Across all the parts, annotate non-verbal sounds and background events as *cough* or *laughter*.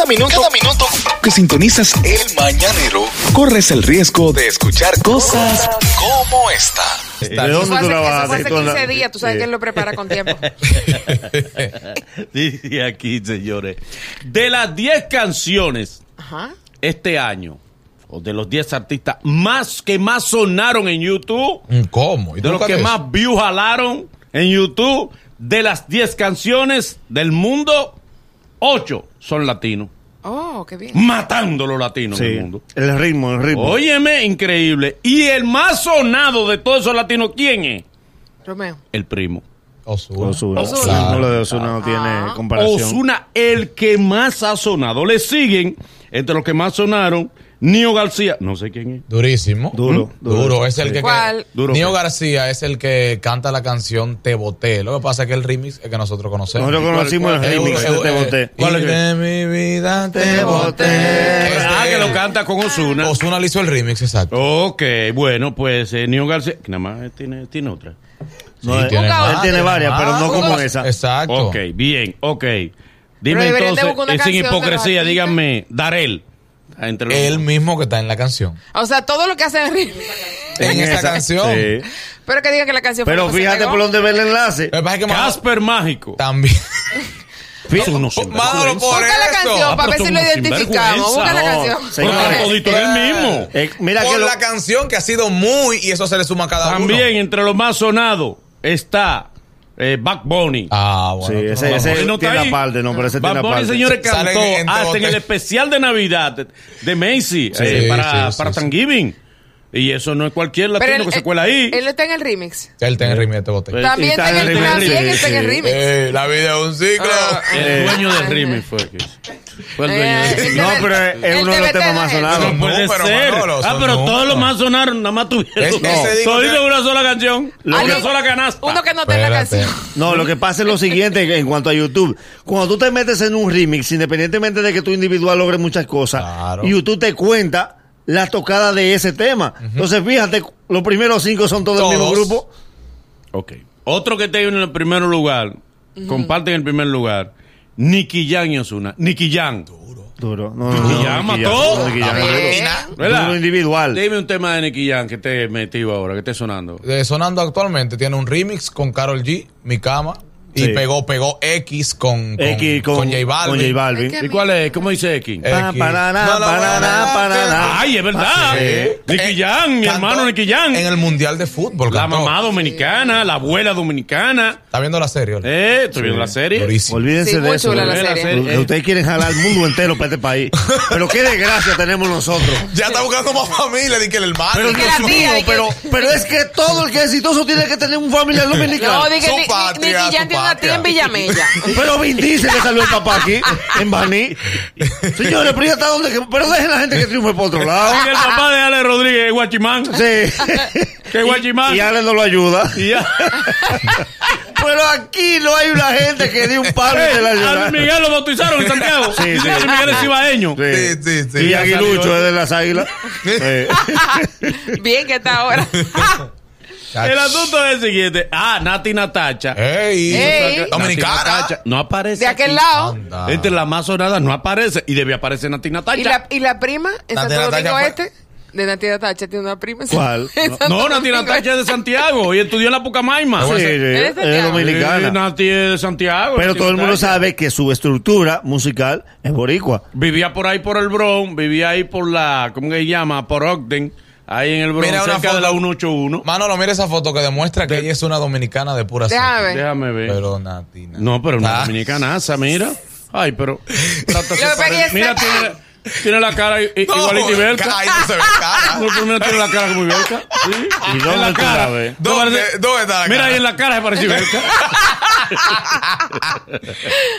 Cada minuto, cada minuto que sintonizas el mañanero, corres el riesgo de escuchar cosas como esta. ¿De Eso dónde hace, tú la eso vas fue hace Tú la- 15 días, tú sabes que él lo prepara con tiempo. *laughs* Dice aquí, señores. De las 10 canciones Ajá. este año, o de los 10 artistas más que más sonaron en YouTube, ¿Cómo? ¿Y de los que ves? más views jalaron en YouTube, de las 10 canciones del mundo, 8 son latinos. Oh, qué bien. Matando los latinos Sí, del mundo. el ritmo, el ritmo. Óyeme, increíble. Y el más sonado de todos esos latinos, ¿quién es? Romeo. El primo. No, lo de Ozuna no tiene comparación. Osuna, el que más ha sonado. Le siguen, entre los que más sonaron, Nio García. No sé quién es. Durísimo. Duro, Duro. duro. Es el que. ¿Cuál? que- Duro. Nio García es el que canta la canción Te Boté. Lo que pasa es que el remix es que nosotros conocemos. Nosotros conocimos el remix de Te Boté. ¿Cuál es? de mi vida te boté. Ah, que lo canta con Osuna. Osuna le hizo el remix, exacto. Ok, bueno, pues eh, Nio García, que nada más tiene, tiene otra. No, Sí, él, tiene él más, tiene varias, pero no más. como esa. Exacto. Ok, bien, ok. Dime entonces, eh, sin hipocresía, díganme, Darel. Ah, Entre los Él mismo que está en la canción. O sea, todo lo que hace *laughs* en esa canción. sí. Pero que diga que la canción fue Pero fíjate por dónde ve el enlace. Casper Mágico. también. *laughs* Por Busca la eso. canción Ah, para ver si lo identificamos. Busca la canción. Mismo. Eh, mira por que lo- la canción que ha sido muy y eso se le suma a cada También uno. entre los más sonados está eh, Back Bunny. Ah, Sí, bueno. tú ese, no- ese tiene ahí. aparte, no, pero ese Bad tiene Bunny, aparte. señores, cantó en hasta en el especial de Navidad de, de Macy Sí, eh, para, sí, para sí, Thanksgiving. Y eso no es cualquier latino él, que se cuela ahí. él está en el remix. Él tiene el remix de Te Boté. Eh, También está está en en el, remix, también sí, está en el remix. Eh, la vida es un ciclo. Ah, el eh, dueño del eh, remix fue que fue el dueño Eh, del remix. No, pero es, uno de los temas más sonados. No puede pero ser. Manolo, ah, pero todos los más sonaron, nada más tuvieron. En una sola canción, Lo una sola canasta. Uno que no está en la Espérate. canción. No, lo que pasa es lo siguiente en cuanto a YouTube. Cuando tú te metes en un remix, independientemente de que tú individual logres muchas cosas, Claro. YouTube te cuenta la tocada de ese tema. Entonces, fíjate, los primeros cinco son todos del mismo Todos. grupo. Ok. Otro que está en el primer lugar, comparten el primer lugar, Nicky Jam y Ozuna. Nicky Jam. Duro. No, no, Nicky no, Jam Nicky mató. no, Nicky duro. Duro individual. Dime un tema de Nicky Jam que esté metido ahora, que esté sonando. Eh, sonando actualmente tiene un remix con Carol G, Mi Cama. Y Sí. pegó, pegó X con, con, X con, con J Balvin. con J Balvin. Es que- ¿Y cuál es? ¿Cómo dice X? Eh, Pa, X. parará, No, no, parará. Ay, es verdad. Sí. Nicky Eh, Jam, mi cantó hermano Nicky Jam. En el Mundial de Fútbol. La cantó. mamá dominicana, la abuela dominicana. ¿Está viendo la serie? Oli? Eh, estoy viendo la serie. Durísimo. Olvídense Sí, de eso. Ustedes- Ustedes quieren jalar el mundo entero para este país. Pero qué desgracia tenemos nosotros. Ya está buscando más familia, di que el hermano. Pero que Dios la mío, tía, y que- pero, pero es que todo el que es exitoso tiene que tener un familiar *laughs* dominicano. No, diga Su patria, En. Villamella. *laughs* Pero Vin Diesel le salió el papá aquí, en Baní. Señores, pero ya está donde que- Pero dejen la gente que triunfe por otro lado. Y el papá de Ale Rodríguez es Guachimán. Sí. Que Guachimán. Y Ale no lo ayuda. Y ya. *laughs* Pero aquí no hay una gente que dé un palo Eh, de la a ayuda. Luis Miguel lo bautizaron en Santiago. Sí, que Miguel es cibaeño. Sí, sí, sí. Y Ya Aguilucho salió. es de las águilas. *laughs* Sí. Bien que está ahora. El asunto es el siguiente. Ah, Nati Natacha. Ey, Dominicana. Natacha No aparece. De aquel aquí. lado. Anda. Entre las más sonadas no aparece. Y debe aparecer Nati Natacha. ¿Y la, y la prima en Nati Santo Domingo fue- Este? De Nati Natacha tiene una prima. *laughs* ¿Cuál? No, Nati Natacha es de Santiago y estudió en la Pucamaima. Sí, sí, ¿Eres de es dominicana. Sí, Nati es de Santiago. Pero todo el mundo Natacha. sabe que su estructura musical es boricua. Vivía por ahí por el Bronx, vivía ahí por la, ¿cómo que se llama? Por Ogden, ahí en el Bronx, Mira una cerca de foto. la 181. Manolo, mira esa foto que demuestra que ella es una dominicana de pura Déjame ver. Déjame ver. Pero Natina. No, pero una Ah. dominicanaza, mira. Ay, pero. *laughs* Mira, tiene, tiene la cara igualita Ibelka. Ahí no se ve cara. *laughs* No, primero tiene la cara como Ibelka. Sí. ¿Y En dónde la tú cara. la ves? ¿No ¿Dónde- parece- dónde está la Mira cara? ahí en la cara se parece. *laughs*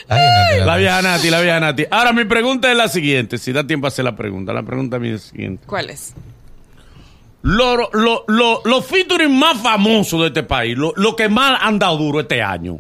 Ay, Natina. la vieja Nati, la vieja Nati. Ahora, mi pregunta es la siguiente. Si da tiempo a hacer la pregunta. La pregunta mía es la siguiente. ¿Cuál es? Lo- lo- lo- los featuring más famosos de este país, lo, lo que más han dado duro este año.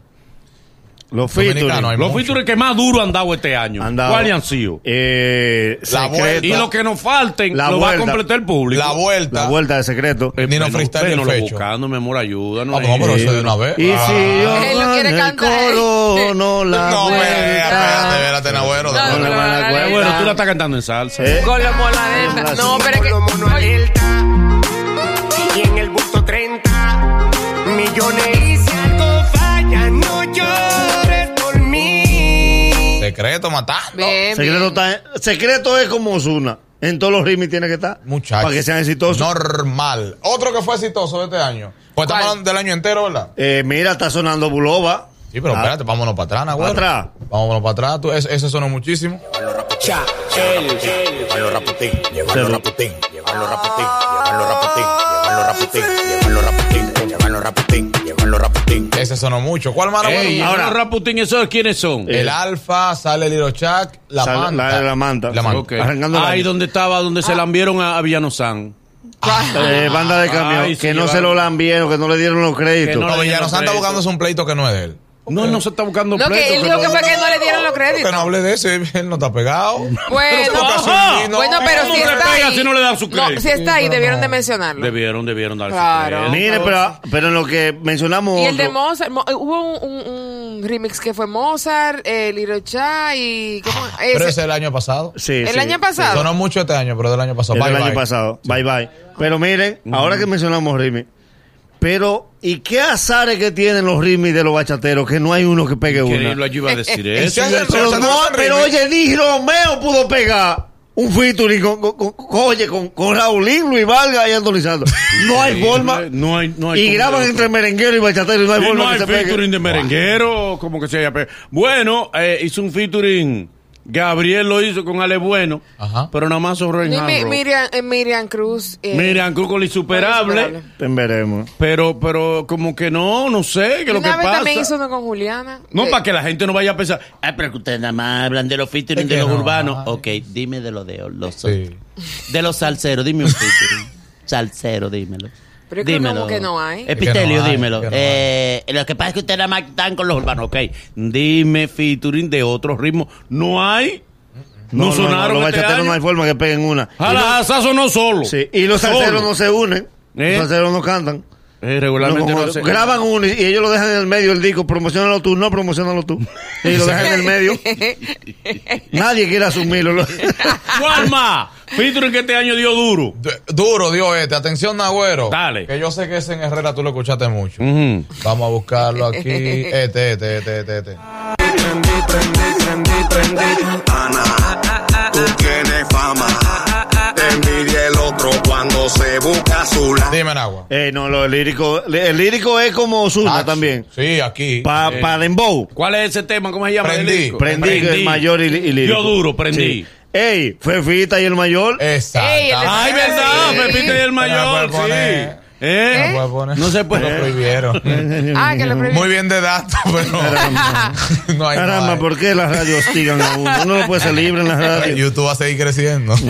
Los featuring. Los featuring que más duro han dado este año. ¿Cuáles han sido? Eh, La vuelta. Y lo que nos falten La lo va a completar el público. La vuelta. La vuelta de secreto. Eh, Nino Freestyle y el vénlo fecho. buscando, mi amor, ayuda. No, Ah, no, pero eso de una vez. Y Ah. si yo Él lo quiere el cantar. coro, no la No, vuelta. espérate, espérate. No, no, no, no, no, no, no, bueno, no. tú la estás cantando en salsa. Eh, Con la moladeta. No, pero que. Secreto matando. Bien, secreto, bien. está, secreto es como Osuna. En todos los ritmos tiene que estar. Muchachos. Para que sean exitosos. Normal. Otro que fue exitoso de este año. Pues estamos hablando del año entero, ¿verdad? Eh, mira, está sonando Bulova. Sí, pero Ah. espérate, vámonos para atrás, Nagüero. ¿Para atrás? Vámonos para atrás. Tú, ese, ese sonó muchísimo. Cha, él. Llevarlo raputín, llevarlo Pero- raputín, llevarlo raputín, llevarlo raputín, llevarlo raputín, llevarlo raputín, raputín, llevarlo raputín. Ese sonó mucho. ¿Cuál Ey, Nagüero? ahora- ahora Raputín, ¿esos quiénes son? El Alfa, sale el Chuck, la Sale- manta. la- la manta. La manta. Ahí año. donde estaba, donde se la enviaron a, a Villano San. Eh, banda de camión. Ay, sí, que no llevaron- se lo lambieron, que no le dieron los créditos. Que no No, Villano crédito. buscando un pleito que no es de él. No, no se está buscando No, pleito, que él dijo no- que fue que no le dieron los Que no créditos. hable de eso, él no está pegado. *laughs* Bueno, Pero bueno, pero ¿Cómo si se está pega ahí. si no le dan su No, crédito? si está ahí, pero debieron de mencionarlo. Debieron, debieron darse Claro. crédito. Mire, pero, pero en lo que mencionamos. Y el de Mozart, Mo- eh, hubo un, un- un remix que fue Mozart, eh, Little Cha y... ¿cómo? Pero Ese- ese es el año pasado. Sí, el sí. año pasado. Sonó mucho este año, pero del año pasado. Bye, del año bye. pasado. Bye bye. Pero miren, ahora que mencionamos Rimi, pero ¿y qué azares que tienen los Rimi de los bachateros? Que no hay uno que pegue una. yo iba a decir *laughs* ¿En eso. Pero, no, pero oye, ni Romeo pudo pegar un featuring con, con, con- oye, con, con Raulín, Luis Vargas y Anthony Santos. *laughs* No hay forma. No hay, no hay y graban entre merenguero y bachatero y no hay Y forma no que hay se pegue. featuring de merenguero, como que se haya pe- Bueno, eh, hizo un featuring. Gabriel lo hizo con Ale Bueno, Ajá. pero nada más sobre Mi- Miriam, eh, Miriam Cruz. eh, Miriam Cruz con la insuperable, Insuperable. Ten veremos. pero, pero como que no, no sé, qué es y lo que una vez pasa. también hizo uno con Juliana. No, Eh, para que la gente no vaya a pensar, ah, pero que ustedes nada más hablan de los featuring Es de que los no, urbanos. ay. Ok, dime de los de los Sí. de los salseros, dime un featuring. *laughs* Salsero, dímelo. Pero es que como que no hay. Epitelio, Es que no hay, dímelo. es que no Eh, lo que pasa es que ustedes nada más están con los urbanos. Ok, dime featuring de otros ritmos. No hay. No, No, no, no, sonaron los este bachateros no hay forma que peguen una. Jala, Sazo no solo. Sí, y los salseros no se unen. ¿Eh? Los salseros no cantan. Eh, regularmente No, se- graban uno y y ellos lo dejan en el medio del disco, promocionalo tú, no promocionalo tú. *laughs* Y lo dejan en el medio. *laughs* Nadie quiere asumirlo. Lo- ¿Cuál más? Featuring que este año dio duro. Du- Duro, dio este. Atención, Nagüero. Dale. Que yo sé que ese en Herrera tú lo escuchaste mucho. Vamos a buscarlo aquí. *laughs* Este, este, este, este, este. Ana, tú tienes fama. Te envidia el otro cuando se busca su la. Dime, Nagua. Eh, no, lo, el lírico, el lírico es como Osuna Ah, también. Sí, aquí. Para pa Dembow. ¿Cuál es ese tema? ¿Cómo se llama? Prendí. Prendí, es el mayor y, y lírico. Dio duro, prendí. Sí. Ey, Fefita y el mayor. Exacto. Ey, el de- Ay, verdad, Sí. Pepita y el mayor, sí. ¿Eh? No puede poner. No se puede. Lo prohibieron. *laughs* Ah, que lo prohibí. Muy bien de datos, *laughs* pero no hay Caramba. ¿por qué las radios hostigan a uno? Uno no puede ser libre en las radios. YouTube va a seguir creciendo. *laughs*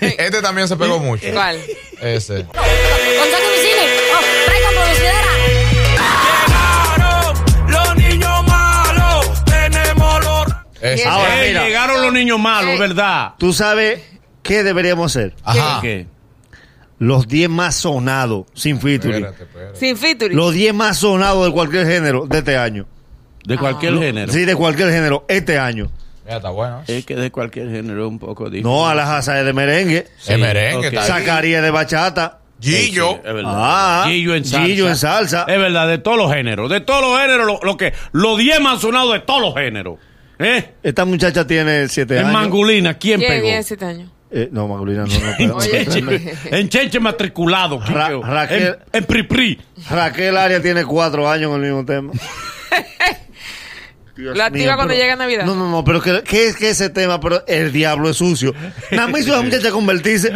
Este también se pegó mucho. ¿Cuál? Ese. Gonzalo Vicini, oh, traigo publicidad. Los niños malos, tenemos los. Ese. Bien. Ahora, Ey, mira. llegaron los niños malos. ¿verdad? ¿Tú sabes qué deberíamos hacer? Ajá. ¿Qué? Los 10 más sonados, sin featuring. Espérate, espérate. Sin featuring. Los 10 más sonados de cualquier género de este año. De cualquier género. Sí, de cualquier género, este año. Mira, está bueno. Es que de cualquier género es un poco difícil. No, a las asas de merengue. El merengue ok. está ahí. Sacaría de bachata. Gillo. Es verdad. Ah, Gillo en salsa. Gillo en salsa. Es verdad, de todos los géneros. De todos los géneros, lo, lo que. Los 10 más sonados de todos los géneros. ¿Eh? Esta muchacha tiene 7 En años. Mangulina, ¿quién Bien, pegó? bien, siete años. Eh, no, Mangulina no. no *laughs* En pero- Oye. Cheche, en Cheche matriculado. Ra-. Raquel- En, en Pripri. Raquel Arias tiene 4 años con el mismo tema. Dios *laughs* La activa cuando pero- llega Navidad. No, no, no, pero que, que es que ese tema, pero el diablo es sucio. Nada más hizo a la muchacha convertirse.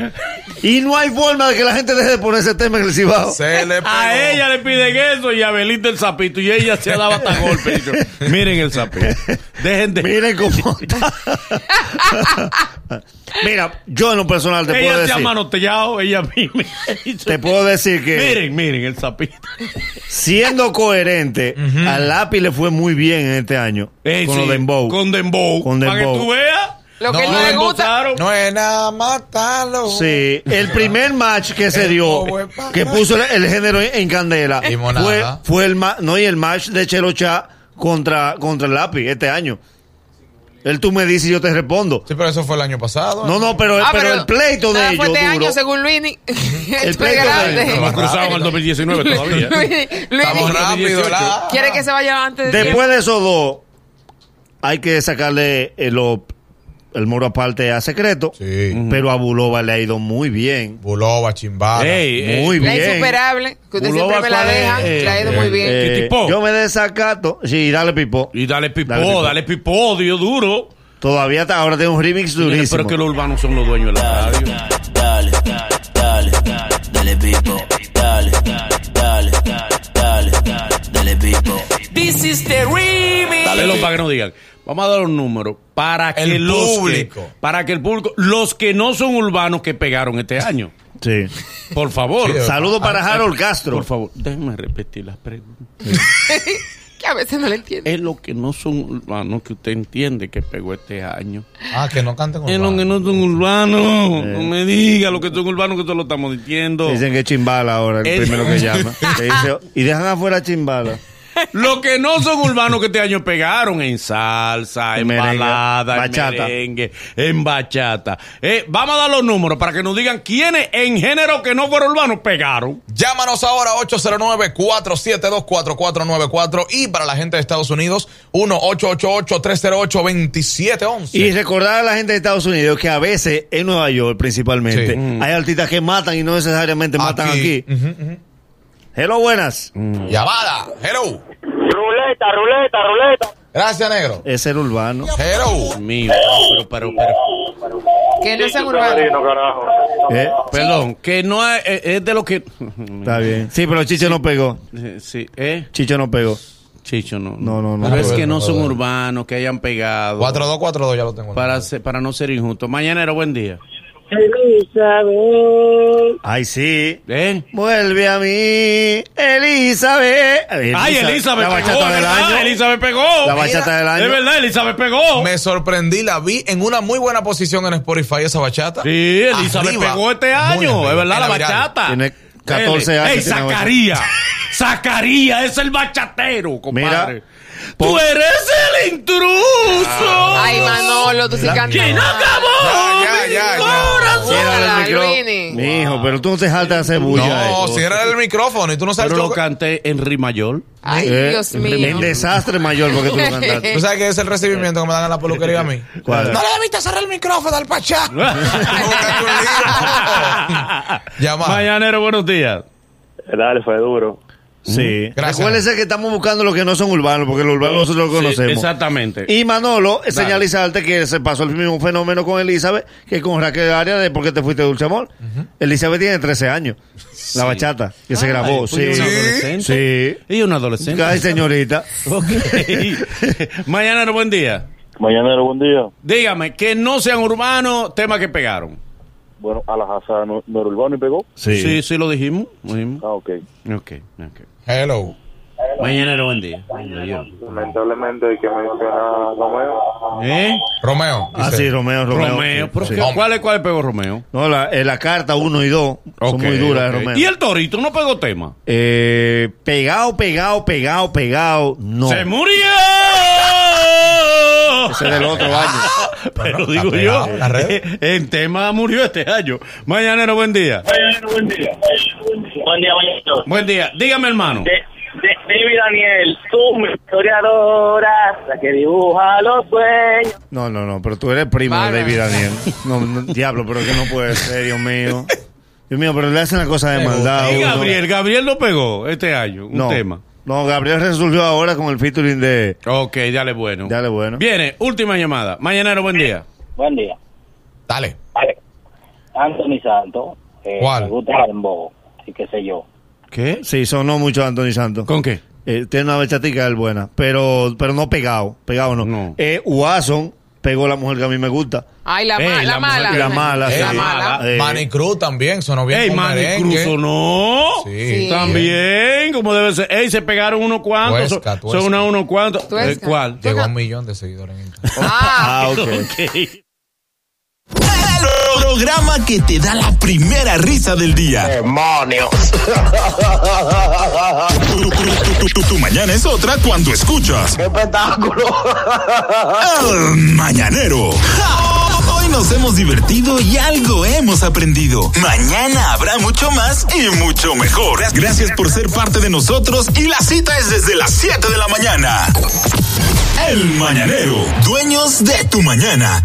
Y no hay forma de que la gente deje de poner ese tema en el cibao. Se le. A ella le piden eso y a Belita el sapito. Y ella se ha dado hasta golpe. Miren el sapito. *laughs* Dejen de. Miren cómo está. Mira, yo en lo personal te puedo ella se ha decir. manotellado, ella misma. *laughs* Te puedo decir que Miren, miren el sapito. siendo coherente, al lápiz le fue muy bien en este año. Eh, con sí, los Dembow. Con Dembow. Con Para que Dembow. tú veas. Lo que No, no, le gusta. No es nada matarlo. Sí, el primer match que se dio, que puso el, el género en, en candela, fue, fue el ma- no y el match de Chelo Chá contra, contra el lápiz este año. Él tú me dices y yo te respondo. Sí, pero eso fue el año pasado. No, no, pero, Ah, pero, el pleito de ellos fue este año, según Luini. *laughs* El el pleito de ellos. Estamos cruzados en el 2019 todavía. Luini, Estamos rápido, quiere que se vaya antes de Después de esos dos, hay que sacarle el, lo- el moro aparte a secreto. Sí. Pero a Bulova le ha ido muy bien. Bulova, Chimbala. Ey, ey, Muy La bien. insuperable, que usted Bulova, siempre me la deja, Eh, le ha ido eh, muy bien. ¿Qué Eh, tipo? Yo me desacato. Sí, dale pipo. Y dale pipó, Dale dale pipó. pipó, Dios duro. Todavía está, ahora tengo un remix durísimo. Pero es que los urbanos son los dueños de la radio. Dale, dale, dale pipo, dale, dale, dale, dale pipo. This is the remix. Dale para que no digan. Vamos a dar los números para que El los que- público. para que el público, los que no son urbanos que pegaron este año. Sí. Por favor. Sí, Saludo para Harold Castro. Por favor, déjenme repetir las preguntas. *laughs* Que a veces no le entiendo. Es lo que no son urbanos que usted entiende que pegó este año. Ah, que no canten Es lo que no son urbanos. No me diga lo que son urbanos que te lo estamos diciendo. Dicen que es Chimbala ahora, el Es- primero que *laughs* llama. Dice- y dejan afuera Chimbala. Lo que no son urbanos que este año pegaron en salsa, en En merengue, balada, en merengue, en bachata. Eh, vamos a dar los números para que nos digan quiénes en género que no fueron urbanos pegaron. Llámanos ahora 809-472-4494 y para la gente de Estados Unidos 1-888-308-2711. Y recordar a la gente de Estados Unidos que a veces en Nueva York principalmente Sí. hay artistas que matan y no necesariamente matan aquí. Hello, buenas. Llamada. Hello. Ruleta, ruleta, ruleta. Gracias, negro. Es el urbano. Hello. Mío, pero, pero, pero, Que no sean urbanos. carajo. Eh, perdón, que no es, es- es de lo que. está bien. Sí, pero Chicho no pegó. Sí, ¿eh? Chicho no pegó. Chicho, no. No, no, no. Pero es que no son no. urbanos, que hayan pegado. 4242 ya lo tengo. Para, ser- para no ser injusto. Mañanero, buen día. Elizabeth. Ay, sí. ¿Eh? Vuelve a mí, Elizabeth. Ay, Elizabeth La pegó, bachata del ¿verdad? año. Elizabeth pegó. La bachata del año. Es verdad, Elizabeth pegó. Me sorprendí, la vi en una muy buena posición en Spotify esa bachata. Sí, Elizabeth Arriba. pegó este año, es verdad, la bachata. Tiene 14 Ey, años, Ey, Zacarías. *laughs* Zacarías es el bachatero, compadre. Mira, Tú eres el intruso. Ay, Manolo, tú sí cantas. ¿Quién acabó? Ya? Cierra el micrófono. Mijo, pero tú no te jaltas de hacer bulla. No, eh. cierra el micrófono y tú no sabes Pero lo canté en ri mayor. Ay, Eh, Dios El mío. desastre mayor porque tú lo cantaste. *laughs* ¿Tú sabes que es el recibimiento que me dan en la peluquería a mí? ¿Cuál? No le debiste cerrar el micrófono al pachá. *laughs* Llamada. *laughs* Mañanero, buenos días. Dale, fue duro. Sí. Gracias. Recuérdense que estamos buscando los que no son urbanos, porque los urbanos nosotros los Sí, conocemos. exactamente. Y Manolo, eh, señalizarte que se pasó el mismo fenómeno con Elizabeth que con Raquel Arias de ¿Por qué te fuiste dulce amor? Elizabeth tiene 13 años. La bachata, que se grabó. Ay, Sí. ¿y una adolescente? Sí. Y una adolescente. Ay, señorita. *laughs* Ok. *laughs* Mañanero, buen día. Mañana buen día. Dígame, que no sean urbanos, tema que pegaron. Bueno, a la Haza no, no era urbano y pegó. Sí, Sí. sí, lo dijimos. lo dijimos. Ah, ok. Ok, ok. Hello. Mañanero, buen día. Lamentablemente hay que mencionar Romeo. ¿Eh? Romeo. Ah, dice. sí, Romeo, Romeo. Romeo. sí, ¿pero sí. qué- ¿Cuál es cuál pegó Romeo? No, la, eh, la carta 1 y 2 son muy duras de. Romeo. ¿Y el torito no pegó tema? Eh, pegado, pegado, pegado, pegado. No. ¡Se murió! Ese es del otro año. *laughs* Pero digo yo, en la red. *laughs* en tema murió este año. Mañanero, buen día. Buen día, mañana. Buen día. Dígame, hermano. De, David Daniel, tú, mi historiadora, la que dibuja los sueños. No, no, no, pero tú eres primo de. David Daniel. No, no, diablo, pero que no puede ser, Dios mío. Dios mío, pero le hacen la cosa de maldad. Y uno. Gabriel, Gabriel lo pegó este año, un no, tema. No, Gabriel resolvió ahora con el featuring de. Ok, dale bueno. Dale bueno. Viene, última llamada. Mañanero, buen día. Buen día. Dale. Vale. Anthony Santos. Eh, ¿Cuál? Me gusta el dembow, y qué sé yo. ¿Qué? Sí, sonó mucho Anthony Santos. ¿Con qué? Eh, tiene una bachatica él buena, pero, pero no pegado. Pegado no. No. Eh, Watson pegó la mujer que a mí me gusta. Ay, la, Ey, ma- la, la mala. la mala, La sí. mala. Eh, Manny Cruz también sonó bien Ey, con Manny merengue. Cruz no. Sí. Sí. También, como debe ser. Ey, se pegaron unos cuantos. Tuesca, son- tuesca. son una- unos cuantos. Eh, ¿Cuál? Llegó a un millón de seguidores en Instagram. Ah, Ah, ok. Ok. El programa que te da la primera risa del día. ¡Demonios! Tu, tu- tu- tu- tu mañana es otra cuando escuchas ¡Qué espectáculo! El Mañanero. Hoy nos hemos divertido y algo hemos aprendido. Mañana habrá mucho más y mucho mejor. Gracias por ser parte de nosotros y la cita es desde las 7 de la mañana. El Mañanero, dueños de tu mañana.